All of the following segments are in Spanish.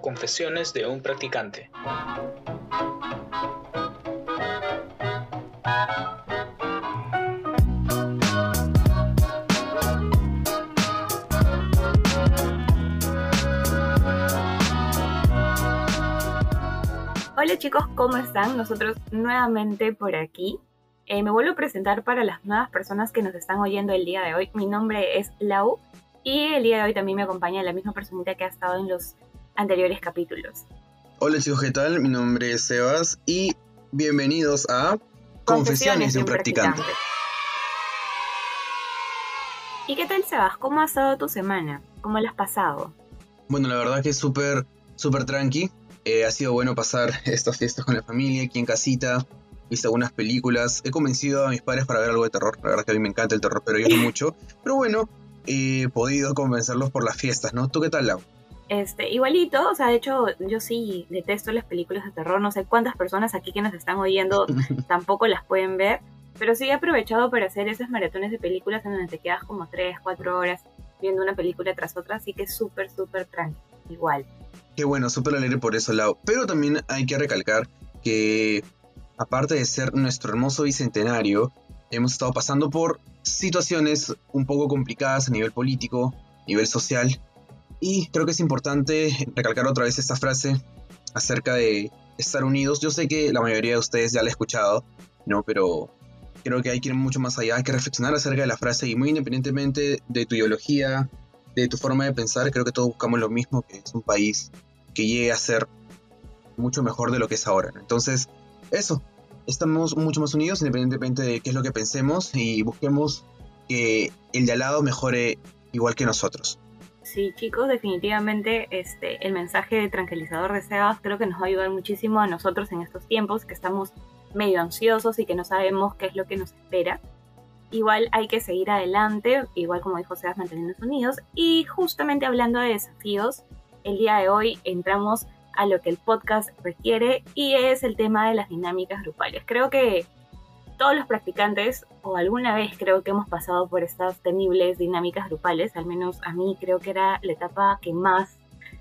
Confesiones de un practicante. Hola chicos, ¿cómo están? Nosotros nuevamente por aquí. Eh, me vuelvo a presentar para las nuevas personas que nos están oyendo el día de hoy. Mi nombre es Lau y el día de hoy también me acompaña la misma personita que ha estado en los anteriores capítulos. Hola chicos, ¿qué tal? Mi nombre es Sebas y bienvenidos a Confesiones, de un practicante. ¿Y qué tal Sebas? ¿Cómo ha estado tu semana? ¿Cómo la has pasado? Bueno, la verdad que es súper, súper tranqui. Eh, ha sido bueno pasar estas fiestas con la familia, aquí en casita. Visto algunas películas. He convencido a mis padres para ver algo de terror. La verdad que a mí me encanta el terror, pero yo no mucho. Pero bueno, he podido convencerlos por las fiestas, ¿no? ¿Tú qué tal, Lau? Este, igualito, o sea, de hecho, yo sí detesto las películas de terror. No sé cuántas personas aquí que nos están oyendo tampoco las pueden ver. Pero sí he aprovechado para hacer esas maratones de películas en donde te quedas como 3, 4 horas viendo una película tras otra. Así que súper, súper tranquilo. Igual. Qué bueno, súper alegre por eso, Lau. Pero también hay que recalcar que, aparte de ser nuestro hermoso bicentenario, hemos estado pasando por situaciones un poco complicadas a nivel político, a nivel social. Y creo que es importante recalcar otra vez esta frase acerca de estar unidos. Yo sé que la mayoría de ustedes ya la ha escuchado, ¿no? Pero creo que hay que ir mucho más allá, hay que reflexionar acerca de la frase y muy independientemente de tu ideología, de tu forma de pensar, creo que todos buscamos lo mismo, que es un país que llegue a ser mucho mejor de lo que es ahora. Entonces, eso, estamos mucho más unidos independientemente de qué es lo que pensemos y busquemos que el de al lado mejore igual que nosotros. Sí, chicos, definitivamente este, el mensaje tranquilizador de Sebas creo que nos va a ayudar muchísimo a nosotros en estos tiempos que estamos medio ansiosos y que no sabemos qué es lo que nos espera. Igual hay que seguir adelante, igual como dijo Sebas, manteniéndonos unidos. Y justamente hablando de desafíos, el día de hoy entramos a lo que el podcast requiere y es el tema de las dinámicas grupales. Creo que todos los practicantes, o alguna vez creo que hemos pasado por estas temibles dinámicas grupales, al menos a mí creo que era la etapa que más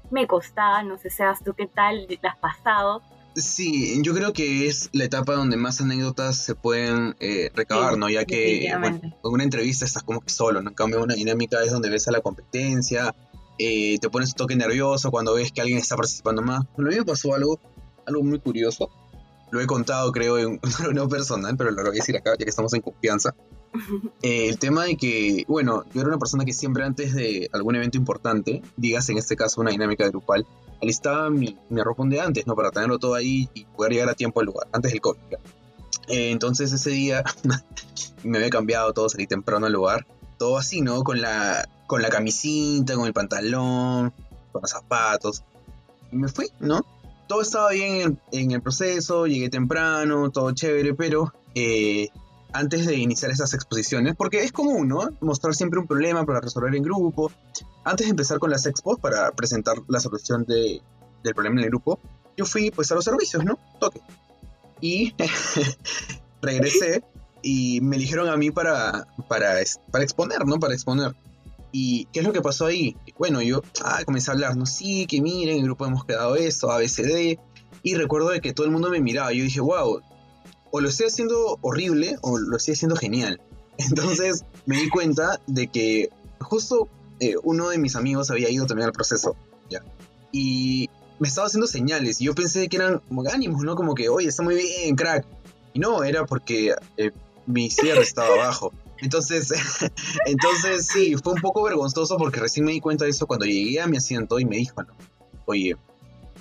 me costaba, no sé, seas tú qué tal, la has pasado. Sí, yo creo que es la etapa donde más anécdotas se pueden eh, recabar, ¿no? Ya que bueno, en una entrevista estás como que solo, ¿no? En cambio, una dinámica es donde ves a la competencia, eh, te pones un toque nervioso cuando ves que alguien está participando más. Bueno, a mí me pasó algo, algo muy curioso. Lo he contado, creo, en una personal, pero lo voy a decir acá, ya que estamos en confianza. Eh, el tema de que, bueno, yo era una persona que siempre antes de algún evento importante, digas en este caso una dinámica grupal, alistaba mi, mi ropa de antes, ¿no? Para tenerlo todo ahí y poder llegar a tiempo al lugar, antes del COVID. Eh, entonces ese día me había cambiado todo, salí temprano al lugar, todo así, ¿no? Con la, con la camisita, con el pantalón, con los zapatos. Y me fui, ¿no? Todo estaba bien en, el proceso, llegué temprano, todo chévere, pero eh, antes de iniciar esas exposiciones, porque es común, ¿no? Mostrar siempre un problema para resolver en grupo. Antes de empezar con las expos para presentar la solución de, del problema en el grupo, yo fui pues a los servicios, ¿no? Toque. Y regresé y me eligieron a mí para, para, para exponer, ¿no? Para exponer. ¿Y qué es lo que pasó ahí? Bueno, yo ah, comencé a hablar, ¿no? Sí, que miren, en el grupo hemos quedado esto, ABCD. Y recuerdo de que todo el mundo me miraba. Yo dije, wow, o lo estoy haciendo horrible o lo estoy haciendo genial. Entonces me di cuenta de que justo eh, uno de mis amigos había ido también al proceso, ¿ya? Y me estaba haciendo señales y yo pensé que eran como ánimos, ¿no? Como que, oye, está muy bien, crack. Y no, era porque eh, mi cierre estaba abajo. Entonces, entonces sí, fue un poco vergonzoso porque recién me di cuenta de eso cuando llegué a mi asiento y me dijo, no, oye,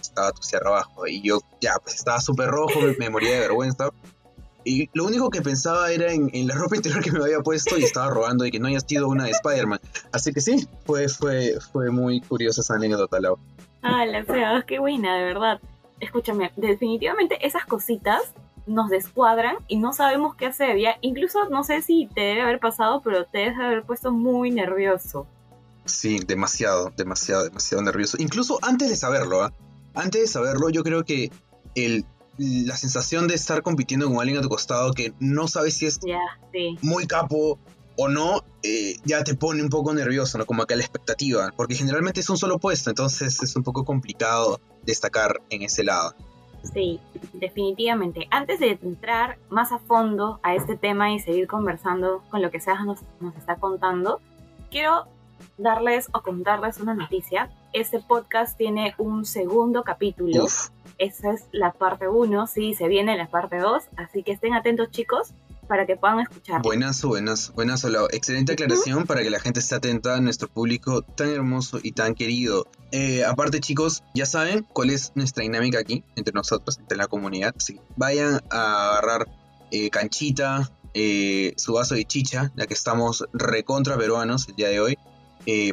estaba tu cierre abajo. Y yo ya, pues estaba súper rojo, me, moría de vergüenza. Y lo único que pensaba era en, la ropa interior que me había puesto y estaba robando y que no haya sido una de Spider-Man. Así que sí, fue, fue, fue muy curiosa esa anécdota, Lau. Ah, la sea, qué buena, de verdad. Escúchame, definitivamente esas cositas nos descuadran y no sabemos qué hacer. Ya, incluso no sé si te debe haber pasado, pero te debe haber puesto muy nervioso. Sí, demasiado, demasiado, demasiado nervioso. Incluso antes de saberlo, ¿ah? Antes de saberlo, yo creo que el la sensación de estar compitiendo con alguien a tu costado que no sabes si es muy capo o no, eh, ya te pone un poco nervioso, ¿no? Como acá la expectativa, porque generalmente es un solo puesto, entonces es un poco complicado destacar en ese lado. Sí, definitivamente. Antes de entrar más a fondo a este tema y seguir conversando con lo que Seas nos, nos está contando, quiero darles o contarles una noticia. Este podcast tiene un segundo capítulo. Esa es la parte 1, sí, se viene la parte 2, así que estén atentos chicos para que puedan escuchar. Buenas, buenas, buenas, Excelente aclaración para que la gente esté atenta a nuestro público tan hermoso y tan querido. Eh, aparte, chicos, ya saben cuál es nuestra dinámica aquí entre nosotros, entre la comunidad. Sí. Vayan a agarrar eh, canchita, eh, su vaso de chicha, ya que estamos recontra peruanos el día de hoy.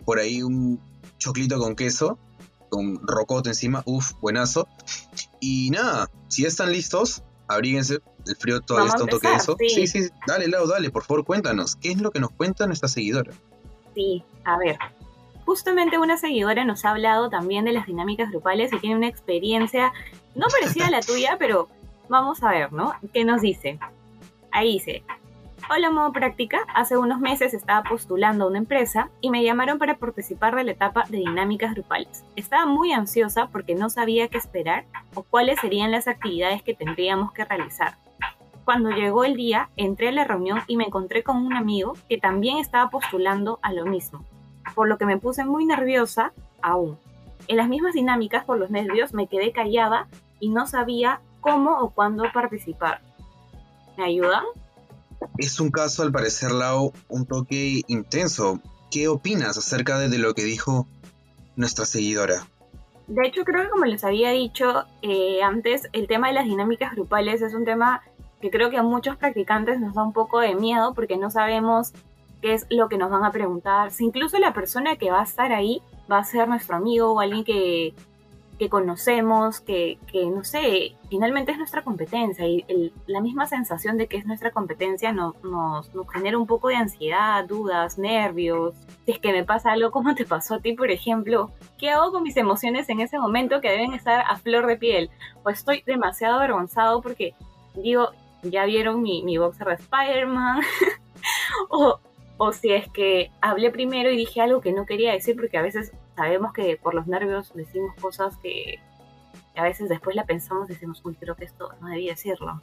por ahí un choclito con queso, con rocoto encima, uff, buenazo. Y nada, si están listos, abríguense, el frío todavía está un toque de eso. Sí. sí, dale, Lau, dale, por favor, cuéntanos, ¿qué es lo que nos cuenta nuestra seguidora? Sí, a ver, justamente una seguidora nos ha hablado también de las dinámicas grupales y tiene una experiencia no parecida a la tuya, pero vamos a ver, ¿no? ¿Qué nos dice? Ahí dice, Hola Modo Práctica, hace unos meses estaba postulando a una empresa y me llamaron para participar de la etapa de dinámicas grupales. Estaba muy ansiosa porque no sabía qué esperar o cuáles serían las actividades que tendríamos que realizar. Cuando llegó el día, entré a la reunión y me encontré con un amigo que también estaba postulando a lo mismo, por lo que me puse muy nerviosa aún. En las mismas dinámicas por los nervios me quedé callada y no sabía cómo o cuándo participar. ¿Me ayudan? Es un caso, al parecer, Lau, un toque intenso. ¿Qué opinas acerca de, lo que dijo nuestra seguidora? De hecho, creo que como les había dicho eh, antes, el tema de las dinámicas grupales es un tema que creo que a muchos practicantes nos da un poco de miedo porque no sabemos qué es lo que nos van a preguntar. Si incluso la persona que va a estar ahí va a ser nuestro amigo o alguien que, que conocemos, que, que, no sé, finalmente es nuestra competencia y la misma sensación de que es nuestra competencia nos, nos, genera un poco de ansiedad, dudas, nervios. Si es que me pasa algo como te pasó a ti, por ejemplo, ¿qué hago con mis emociones en ese momento que deben estar a flor de piel? O estoy demasiado avergonzado porque digo, ya vieron mi, mi boxer de Spider-Man, o, o si es que hablé primero y dije algo que no quería decir porque a veces sabemos que por los nervios decimos cosas que a veces después la pensamos y decimos, uy, creo que esto no debía decirlo.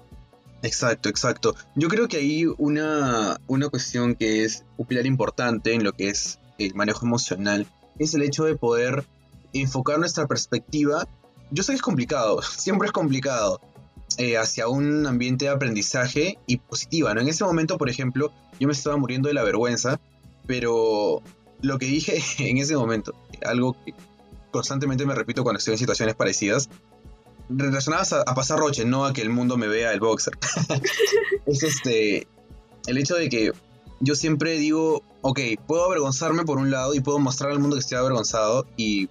Exacto, exacto. Yo creo que hay una, una cuestión que es un pilar importante en lo que es el manejo emocional, es el hecho de poder enfocar nuestra perspectiva. Yo sé que es complicado, siempre es complicado, eh, hacia un ambiente de aprendizaje y positiva, ¿no? En ese momento, por ejemplo, yo me estaba muriendo de la vergüenza, pero lo que dije en ese momento, algo que constantemente me repito cuando estoy en situaciones parecidas, relacionadas a, pasar roche, no a que el mundo me vea el boxer. es este, el hecho de que yo siempre digo, ok, puedo avergonzarme por un lado y puedo mostrar al mundo que estoy avergonzado y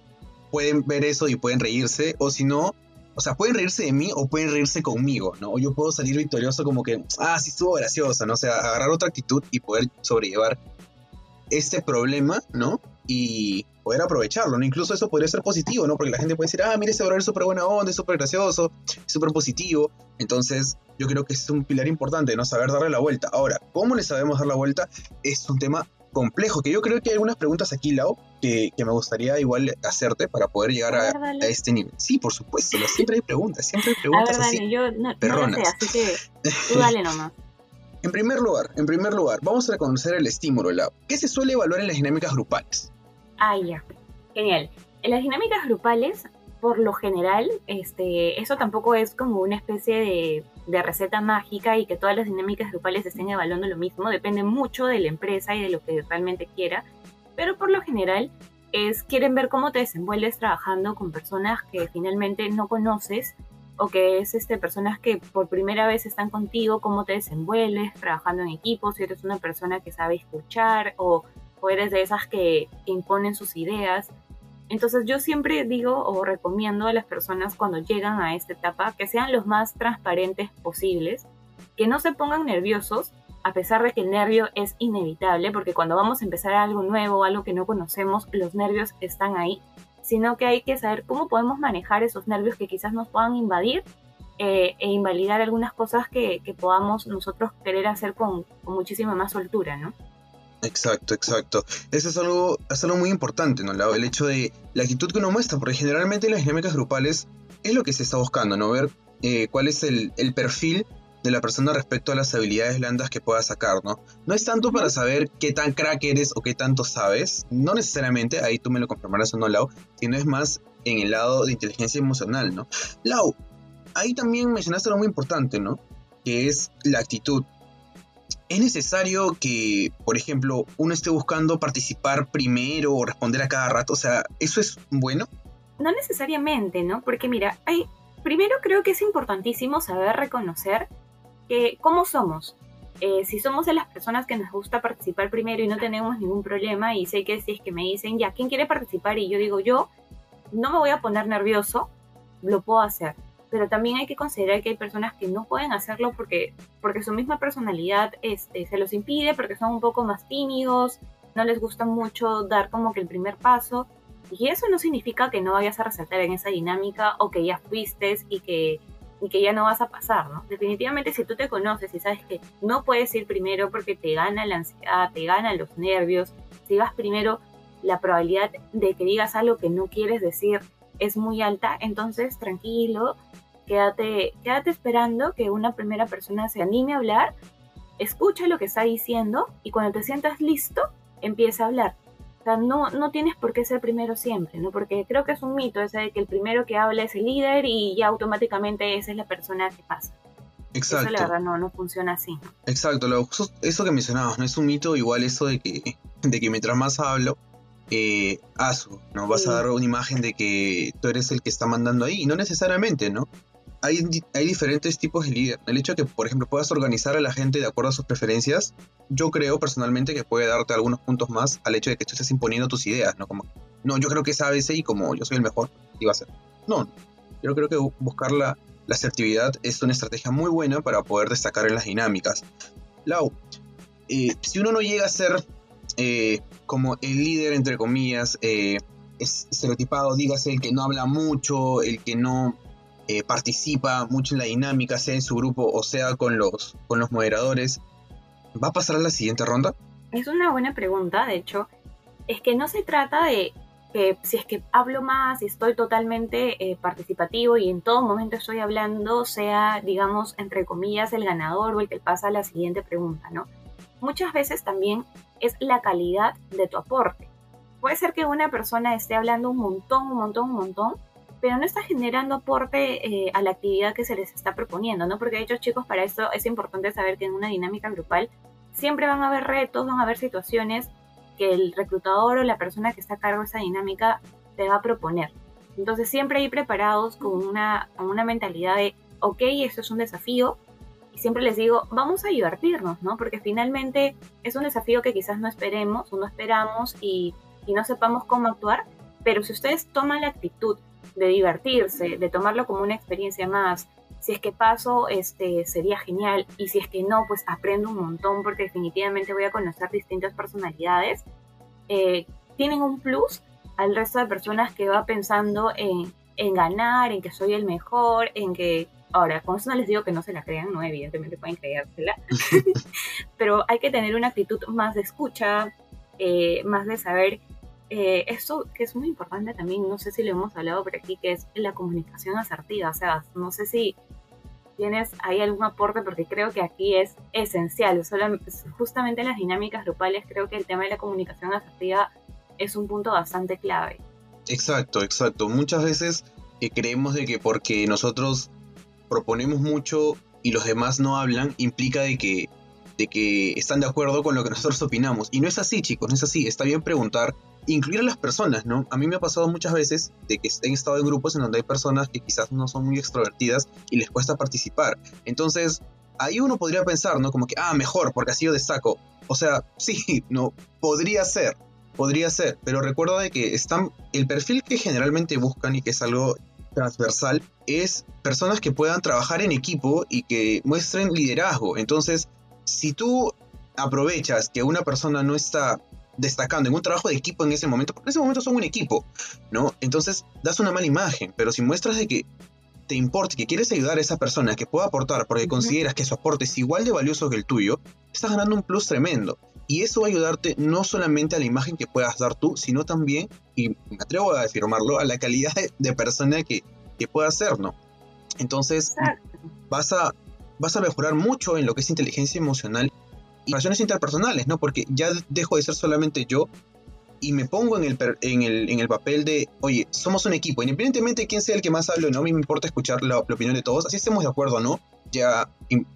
pueden ver eso y pueden reírse, o si no, o sea, pueden reírse de mí o pueden reírse conmigo, ¿no? O yo puedo salir victorioso como que, ah, sí estuvo gracioso, ¿no? O sea, agarrar otra actitud y poder sobrellevar este problema, ¿no? Y poder aprovecharlo, ¿no? Incluso eso podría ser positivo, ¿no? Porque la gente puede decir, ah, mire, ese brother es súper buena onda, es súper gracioso, súper positivo. Entonces, yo creo que es un pilar importante, ¿no? Saber darle la vuelta. Ahora, ¿cómo le sabemos dar la vuelta? Es un tema complejo, que yo creo que hay algunas preguntas aquí, Lau, que, que me gustaría igual hacerte para poder llegar a, este nivel. Sí, por supuesto, siempre hay preguntas, siempre hay preguntas. A ver, dale, yo no, no sé, así que tú dale nomás. En primer lugar, en primer lugar, vamos a reconocer el estímulo, Lau. ¿Qué se suele evaluar en las dinámicas grupales? Ah, ya. Genial. En las dinámicas grupales, por lo general, este, eso tampoco es como una especie de, de, receta mágica y que todas las dinámicas grupales estén evaluando lo mismo. Depende mucho de la empresa y de lo que realmente quiera. Pero por lo general, es quieren ver cómo te desenvuelves trabajando con personas que finalmente no conoces o que es este, personas que por primera vez están contigo, cómo te desenvuelves trabajando en equipo, si eres una persona que sabe escuchar o, eres de esas que, imponen sus ideas. Entonces yo siempre digo o recomiendo a las personas cuando llegan a esta etapa que sean los más transparentes posibles, que no se pongan nerviosos, a pesar de que el nervio es inevitable, porque cuando vamos a empezar algo nuevo, algo que no conocemos, los nervios están ahí sino que hay que saber cómo podemos manejar esos nervios que quizás nos puedan invadir eh, e invalidar algunas cosas que, podamos nosotros querer hacer con, muchísima más soltura, ¿no? Exacto, exacto. Eso es algo, es algo muy importante, ¿no? El hecho de la actitud que uno muestra, porque generalmente en las dinámicas grupales es lo que se está buscando, ¿no? Ver eh, cuál es el, el perfil de la persona respecto a las habilidades blandas que pueda sacar, ¿no? No es tanto para saber qué tan crack eres o qué tanto sabes, no necesariamente, ahí tú me lo confirmarás o no, Lau, sino es más en el lado de inteligencia emocional, ¿no? Lau, ahí también mencionaste algo muy importante, ¿no? Que es la actitud. ¿Es necesario que, por ejemplo, uno esté buscando participar primero o responder a cada rato? O sea, ¿eso es bueno? No necesariamente, ¿no? Porque mira, hay, primero creo que es importantísimo saber reconocer que cómo somos. Eh, si somos de las personas que nos gusta participar primero y no tenemos ningún problema, y sé que si es que me dicen, ya, ¿quién quiere participar? Y yo digo, yo, no me voy a poner nervioso, lo puedo hacer. Pero también hay que considerar que hay personas que no pueden hacerlo porque, porque su misma personalidad este, se los impide, porque son un poco más tímidos, no les gusta mucho dar como que el primer paso. Y eso no significa que no vayas a resaltar en esa dinámica o que ya fuiste y que y que ya no vas a pasar, ¿no? Definitivamente si tú te conoces y sabes que no puedes ir primero porque te gana la ansiedad, te gana los nervios, si vas primero la probabilidad de que digas algo que no quieres decir es muy alta, entonces tranquilo, quédate, quédate esperando que una primera persona se anime a hablar, escucha lo que está diciendo y cuando te sientas listo, empieza a hablar. O sea, no, no tienes por qué ser primero siempre, ¿no? Porque creo que es un mito ese de que el primero que habla es el líder y ya automáticamente esa es la persona que pasa. Exacto. Eso la verdad no, no funciona así. Exacto, lo, eso que mencionabas, ¿no? Es un mito igual eso de que, de que mientras más hablo, eh, ¿no? Vas a dar una imagen de que tú eres el que está mandando ahí, y no necesariamente, ¿no? Hay, diferentes tipos de líder. El hecho de que, por ejemplo, puedas organizar a la gente de acuerdo a sus preferencias, yo creo personalmente que puede darte algunos puntos más al hecho de que tú estés imponiendo tus ideas, ¿no? Como, no, yo creo que es ABC y como yo soy el mejor, iba a ser. No, yo creo que buscar la, asertividad es una estrategia muy buena para poder destacar en las dinámicas. Lau, eh, si uno no llega a ser eh, como el líder, entre comillas, eh, es estereotipado, dígase el que no habla mucho, el que no eh, participa mucho en la dinámica, sea en su grupo o sea con los, con los moderadores, ¿va a pasar a la siguiente ronda? Es una buena pregunta, de hecho. Es que no se trata de que si es que hablo más y estoy totalmente eh, participativo y en todo momento estoy hablando, sea, digamos, entre comillas, el ganador o el que pasa a la siguiente pregunta, ¿no? Muchas veces también es la calidad de tu aporte. Puede ser que una persona esté hablando un montón, un montón, un montón, pero no está generando aporte eh, a la actividad que se les está proponiendo, ¿no? Porque de hecho, chicos, para esto es importante saber que en una dinámica grupal siempre van a haber retos, van a haber situaciones que el reclutador o la persona que está a cargo de esa dinámica te va a proponer. Entonces siempre ir preparados con una, una mentalidad de, ok, esto es un desafío, y siempre les digo, vamos a divertirnos, ¿no? Porque finalmente es un desafío que quizás no esperemos o no esperamos y, y no sepamos cómo actuar, pero si ustedes toman la actitud de divertirse, de tomarlo como una experiencia más. Si es que paso, este, sería genial. Y si es que no, pues aprendo un montón porque definitivamente voy a conocer distintas personalidades. Eh, tienen un plus al resto de personas que va pensando en, en ganar, en que soy el mejor, en que Ahora, con eso no les digo que no se la crean, no, evidentemente pueden creérsela, pero hay que tener una actitud más de escucha, eh, más de saber eh, esto que es muy importante también, no sé si lo hemos hablado por aquí, que es la comunicación asertiva. O sea, no sé si tienes ahí algún aporte, porque creo que aquí es esencial. justamente en las dinámicas grupales, creo que el tema de la comunicación asertiva es un punto bastante clave. Exacto, exacto. Muchas veces creemos de que porque nosotros proponemos mucho y los demás no hablan, implica de que, de que están de acuerdo con lo que nosotros opinamos. Y no es así, chicos, no es así. Está bien preguntar, incluir a las personas, ¿no? A mí me ha pasado muchas veces de que he estado en grupos en donde hay personas que quizás no son muy extrovertidas y les cuesta participar. Entonces, ahí uno podría pensar, ¿no? Como que, ah, mejor, porque así yo destaco. O sea, sí, no, podría ser, podría ser, pero recuerda de que están, el perfil que generalmente buscan y que es algo transversal es personas que puedan trabajar en equipo y que muestren liderazgo. Entonces, si tú aprovechas que una persona no está destacando en un trabajo de equipo en ese momento, porque en ese momento son un equipo, ¿no? Entonces das una mala imagen, pero si muestras de que te importa, que quieres ayudar a esa persona, que pueda aportar porque consideras que su aporte es igual de valioso que el tuyo, estás ganando un plus tremendo. Y eso va a ayudarte no solamente a la imagen que puedas dar tú, sino también, y me atrevo a afirmarlo, a la calidad de, persona que, que puedas ser, ¿no? Entonces, vas a, vas a mejorar mucho en lo que es inteligencia emocional relaciones interpersonales, ¿no? Porque ya dejo de ser solamente yo y me pongo en el, en el, en el papel de, oye, somos un equipo, independientemente de quién sea el que más hable o no, a mí me importa escuchar la, opinión de todos, así estemos de acuerdo o no, ya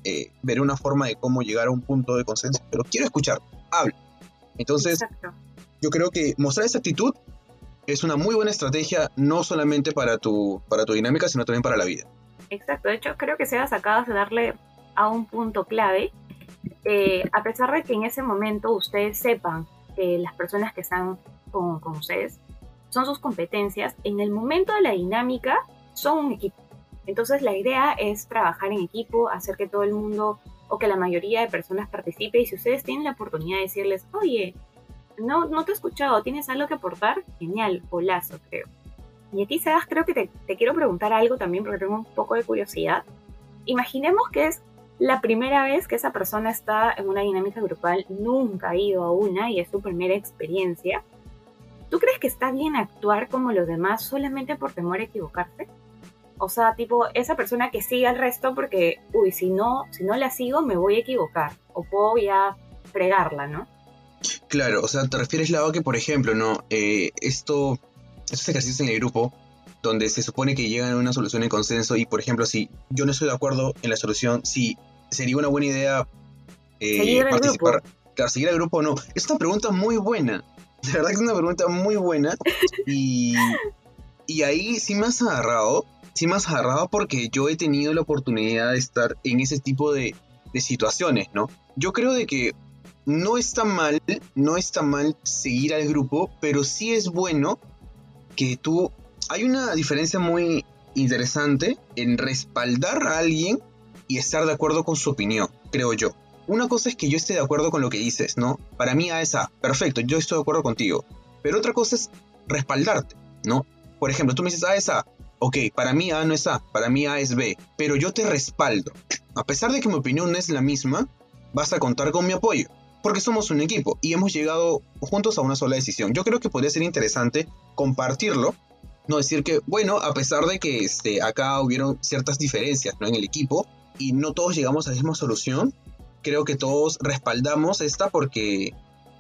eh, veré una forma de cómo llegar a un punto de consenso, pero quiero escuchar, hablo. Entonces, yo creo que mostrar esa actitud es una muy buena estrategia, no solamente para tu, para tu dinámica, sino también para la vida. Exacto, de hecho creo que se ha sacado de darle a un punto clave, eh, a pesar de que en ese momento ustedes sepan las personas que están con, ustedes son sus competencias, en el momento de la dinámica son un equipo. Entonces la idea es trabajar en equipo, hacer que todo el mundo o que la mayoría de personas participe y si ustedes tienen la oportunidad de decirles, oye, no, no te he escuchado, ¿tienes algo que aportar? Genial, lazo creo. Y a ti, Sebas, creo que te, te quiero preguntar algo también porque tengo un poco de curiosidad. Imaginemos que es la primera vez que esa persona está en una dinámica grupal, nunca ha ido a una y es su primera experiencia, ¿tú crees que está bien actuar como los demás solamente por temor a equivocarse? O sea, tipo, esa persona que sigue al resto porque, uy, si no, si no la sigo me voy a equivocar o puedo ya fregarla, ¿no? Claro, o sea, te refieres, a que por ejemplo, ¿no? Eh, esto, estos ejercicios en el grupo, donde se supone que llegan a una solución en consenso y, por ejemplo, si yo no estoy de acuerdo en la solución, si sería una buena idea eh, participar, claro, seguir al grupo o no. Es una pregunta muy buena. De verdad que es una pregunta muy buena. Y, y ahí sí me has agarrado, sí me has agarrado porque yo he tenido la oportunidad de estar en ese tipo de, de situaciones, ¿no? Yo creo de que no está mal, no está mal seguir al grupo, pero sí es bueno que tú hay una diferencia muy interesante en respaldar a alguien y estar de acuerdo con su opinión, creo yo. Una cosa es que yo esté de acuerdo con lo que dices, ¿no? Para mí A es A, perfecto, yo estoy de acuerdo contigo. Pero otra cosa es respaldarte, ¿no? Por ejemplo, tú me dices A es A, ok, para mí A no es A, para mí A es B, pero yo te respaldo. A pesar de que mi opinión no es la misma, vas a contar con mi apoyo, porque somos un equipo y hemos llegado juntos a una sola decisión. Yo creo que podría ser interesante compartirlo no decir que, bueno, a pesar de que este, acá hubieron ciertas diferencias ¿no? en el equipo y no todos llegamos a la misma solución, creo que todos respaldamos esta porque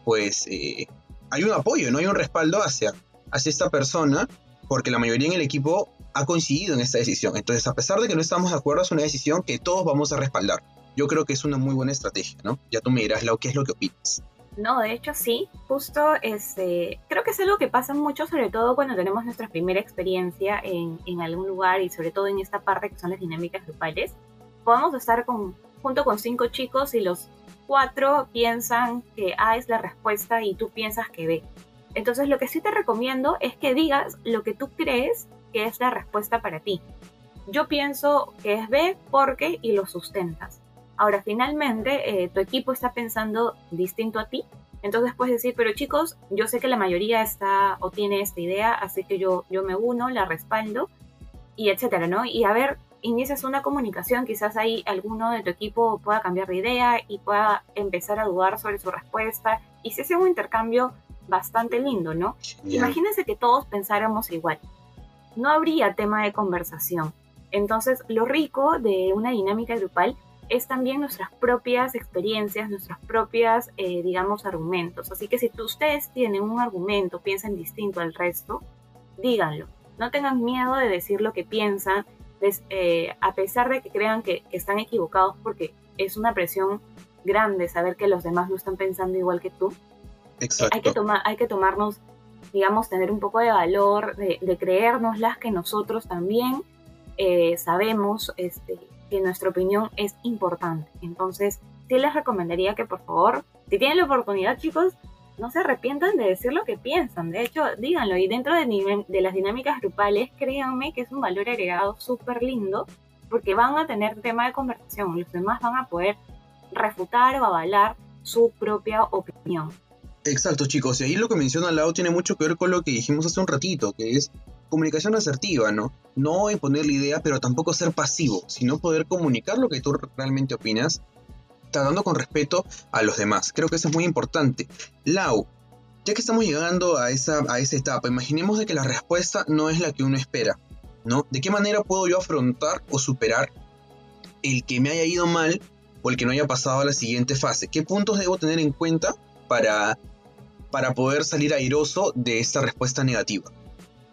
pues eh, hay un apoyo, no hay un respaldo hacia, hacia esta persona porque la mayoría en el equipo ha coincidido en esta decisión. Entonces, a pesar de que no estamos de acuerdo, es una decisión que todos vamos a respaldar. Yo creo que es una muy buena estrategia, ¿no? Ya tú me dirás, lo ¿qué es lo que opinas? No, de hecho sí, justo este, creo que es algo que pasa mucho, sobre todo cuando tenemos nuestra primera experiencia en, en algún lugar y sobre todo en esta parte que son las dinámicas grupales. Podemos estar con, junto con cinco chicos y los cuatro piensan que A es la respuesta y tú piensas que B. Entonces lo que sí te recomiendo es que digas lo que tú crees que es la respuesta para ti. Yo pienso que es B porque y lo sustentas. Ahora, finalmente, eh, tu equipo está pensando distinto a ti. Entonces puedes decir, pero chicos, yo sé que la mayoría está o tiene esta idea, así que yo, yo me uno, la respaldo, y etcétera, ¿no? Y a ver, inicias una comunicación, quizás ahí alguno de tu equipo pueda cambiar de idea y pueda empezar a dudar sobre su respuesta, y se hace un intercambio bastante lindo, ¿no? Imagínense que todos pensáramos igual. No habría tema de conversación. Entonces, lo rico de una dinámica grupal es también nuestras propias experiencias, nuestras propias, eh, digamos, argumentos. Así que si ustedes tienen un argumento, piensan distinto al resto, díganlo. No tengan miedo de decir lo que piensan, eh, a pesar de que crean que, están equivocados, porque es una presión grande saber que los demás no están pensando igual que tú. Exacto. hay, que tomar, hay que tomarnos, digamos, tener un poco de valor, de, de creérnoslas que nosotros también eh, sabemos este, que nuestra opinión es importante. Entonces, sí les recomendaría que por favor, si tienen la oportunidad, chicos, no se arrepientan de decir lo que piensan. De hecho, díganlo. Y dentro de, de las dinámicas grupales, créanme que es un valor agregado súper lindo porque van a tener tema de conversación. Los demás van a poder refutar o avalar su propia opinión. Exacto, chicos. Y ahí lo que menciona Lau tiene mucho que ver con lo que dijimos hace un ratito, que es comunicación asertiva, ¿no? No imponer la idea, pero tampoco ser pasivo, sino poder comunicar lo que tú realmente opinas tratando con respeto a los demás. Creo que eso es muy importante. Lau, ya que estamos llegando a esa, a esa etapa, imaginemos de que la respuesta no es la que uno espera, ¿no? ¿De qué manera puedo yo afrontar o superar el que me haya ido mal o el que no haya pasado a la siguiente fase? ¿Qué puntos debo tener en cuenta para, para poder salir airoso de esta respuesta negativa?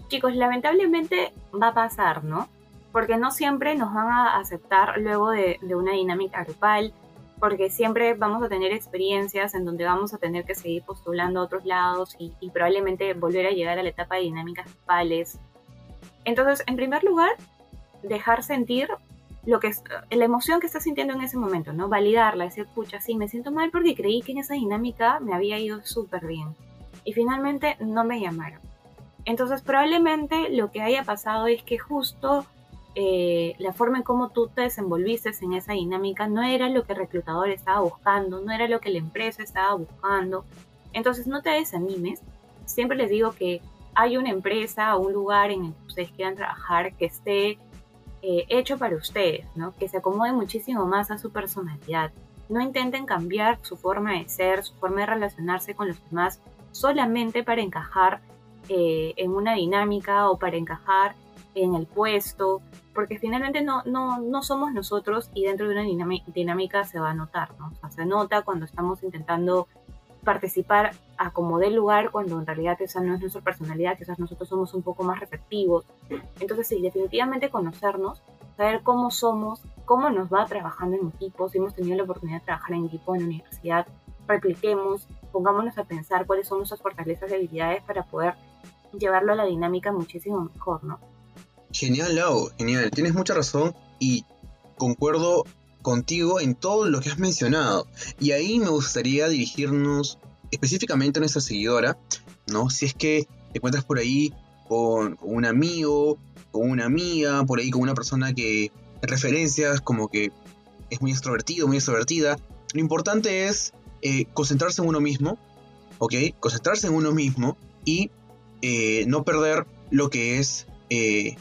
Chicos, lamentablemente va a pasar, ¿no? Porque no siempre nos van a aceptar luego de, de una dinámica grupal, porque siempre vamos a tener experiencias en donde vamos a tener que seguir postulando a otros lados y, probablemente volver a llegar a la etapa de dinámicas grupales. Entonces, en primer lugar, dejar sentir lo que es, la emoción que estás sintiendo en ese momento, ¿no? Validarla, decir, pucha, sí, me siento mal porque creí que en esa dinámica me había ido súper bien. Y finalmente no me llamaron. Entonces, probablemente lo que haya pasado es que justo eh, la forma en cómo tú te desenvolviste en esa dinámica no era lo que el reclutador estaba buscando, no era lo que la empresa estaba buscando. Entonces no te desanimes. Siempre les digo que hay una empresa o un lugar en el que ustedes quieran trabajar que esté eh, hecho para ustedes, ¿no? que se acomode muchísimo más a su personalidad. No intenten cambiar su forma de ser, su forma de relacionarse con los demás solamente para encajar eh, en una dinámica o para encajar en el puesto porque finalmente no, no, no somos nosotros y dentro de una dinámica se va a notar, ¿no? O sea, se nota cuando estamos intentando participar a como dé lugar cuando en realidad esa no es nuestra personalidad, quizás nosotros somos un poco más receptivos. Entonces sí, definitivamente conocernos, saber cómo somos, cómo nos va trabajando en equipo, si hemos tenido la oportunidad de trabajar en equipo en la universidad, repliquemos, pongámonos a pensar cuáles son nuestras fortalezas y habilidades para poder llevarlo a la dinámica muchísimo mejor, ¿no? Genial, Lau, genial. Tienes mucha razón y concuerdo contigo en todo lo que has mencionado. Y ahí me gustaría dirigirnos específicamente a nuestra seguidora, ¿no? Si es que te encuentras por ahí con, un amigo, con una amiga, por ahí con una persona que referencias como que es muy extrovertido, muy extrovertida. Lo importante es eh, concentrarse en uno mismo, ¿ok? Concentrarse en uno mismo y eh, no perder lo que es eh,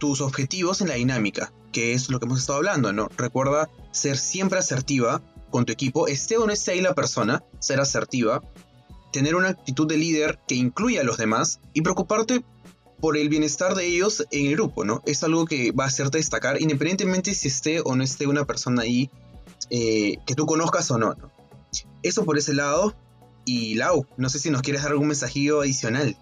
tus objetivos en la dinámica, que es lo que hemos estado hablando, ¿no? Recuerda ser siempre asertiva con tu equipo, esté o no esté ahí la persona, ser asertiva, tener una actitud de líder que incluya a los demás y preocuparte por el bienestar de ellos en el grupo, ¿no? Es algo que va a hacerte destacar independientemente si esté o no esté una persona ahí eh, que tú conozcas o no, no, Eso por ese lado. Y Lau, no sé si nos quieres dar algún mensajillo adicional.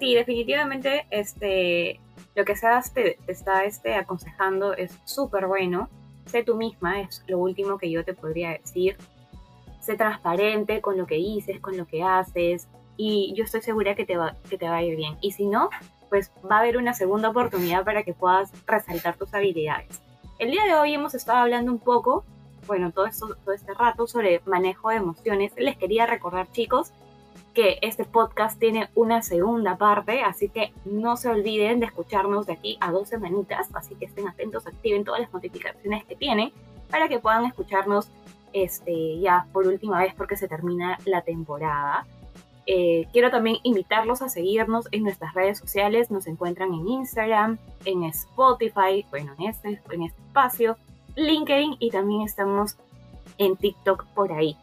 Sí, definitivamente, este, lo que SEAS te, está este, aconsejando es súper bueno. Sé tú misma, es lo último que yo te podría decir. Sé transparente con lo que dices, con lo que haces, y yo estoy segura que te, va, que te va a ir bien. Y si no, pues va a haber una segunda oportunidad para que puedas resaltar tus habilidades. El día de hoy hemos estado hablando un poco, bueno, todo, esto, todo este rato sobre manejo de emociones. Les quería recordar, chicos, que este podcast tiene una segunda parte, así que no se olviden de escucharnos de aquí a dos semanitas, así que estén atentos, activen todas las notificaciones que tienen para que puedan escucharnos este, ya por última vez porque se termina la temporada. Eh, quiero también invitarlos a seguirnos en nuestras redes sociales. Nos encuentran en Instagram, en Spotify, bueno, en este, en este espacio, LinkedIn y también estamos en TikTok por ahí.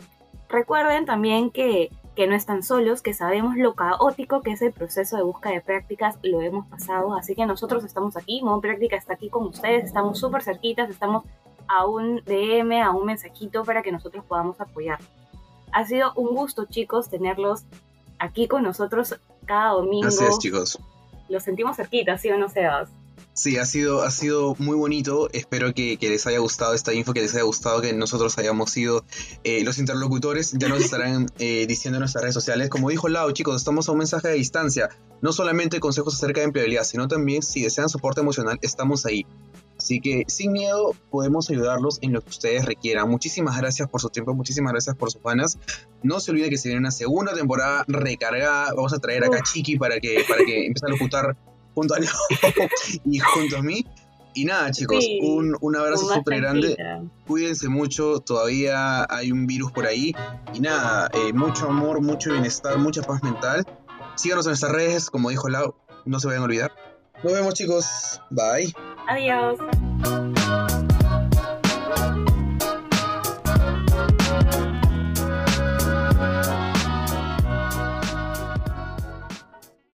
Recuerden también que que no están solos, que sabemos lo caótico que es el proceso de búsqueda de prácticas, lo hemos pasado, así que nosotros estamos aquí, Modo Práctica está aquí con ustedes, estamos súper cerquitas, estamos a un DM, a un mensajito para que nosotros podamos apoyar. Ha sido un gusto, chicos, tenerlos aquí con nosotros cada domingo. Es, chicos. Los sentimos cerquitas, ¿sí o no, Sebas? Sí, ha sido, ha sido muy bonito. Espero que, les haya gustado esta info, que les haya gustado que nosotros hayamos sido eh, los interlocutores. Ya nos estarán eh, diciendo en nuestras redes sociales. Como dijo Lau, chicos, estamos a un mensaje de distancia. No solamente consejos acerca de empleabilidad, sino también si desean soporte emocional, estamos ahí. Así que sin miedo podemos ayudarlos en lo que ustedes requieran. Muchísimas gracias por su tiempo, muchísimas gracias por sus ganas. No se olviden que se viene una segunda temporada recargada. Vamos a traer acá a Chiqui para que, para que empiece a locutar junto a Leo y junto a mí. Y nada, chicos, un, un, abrazo súper grande. Cuídense mucho, todavía hay un virus por ahí. Y nada, eh, mucho amor, mucho bienestar, mucha paz mental. Síganos en nuestras redes, como dijo Lau, no se vayan a olvidar. Nos vemos, chicos. Bye. Adiós.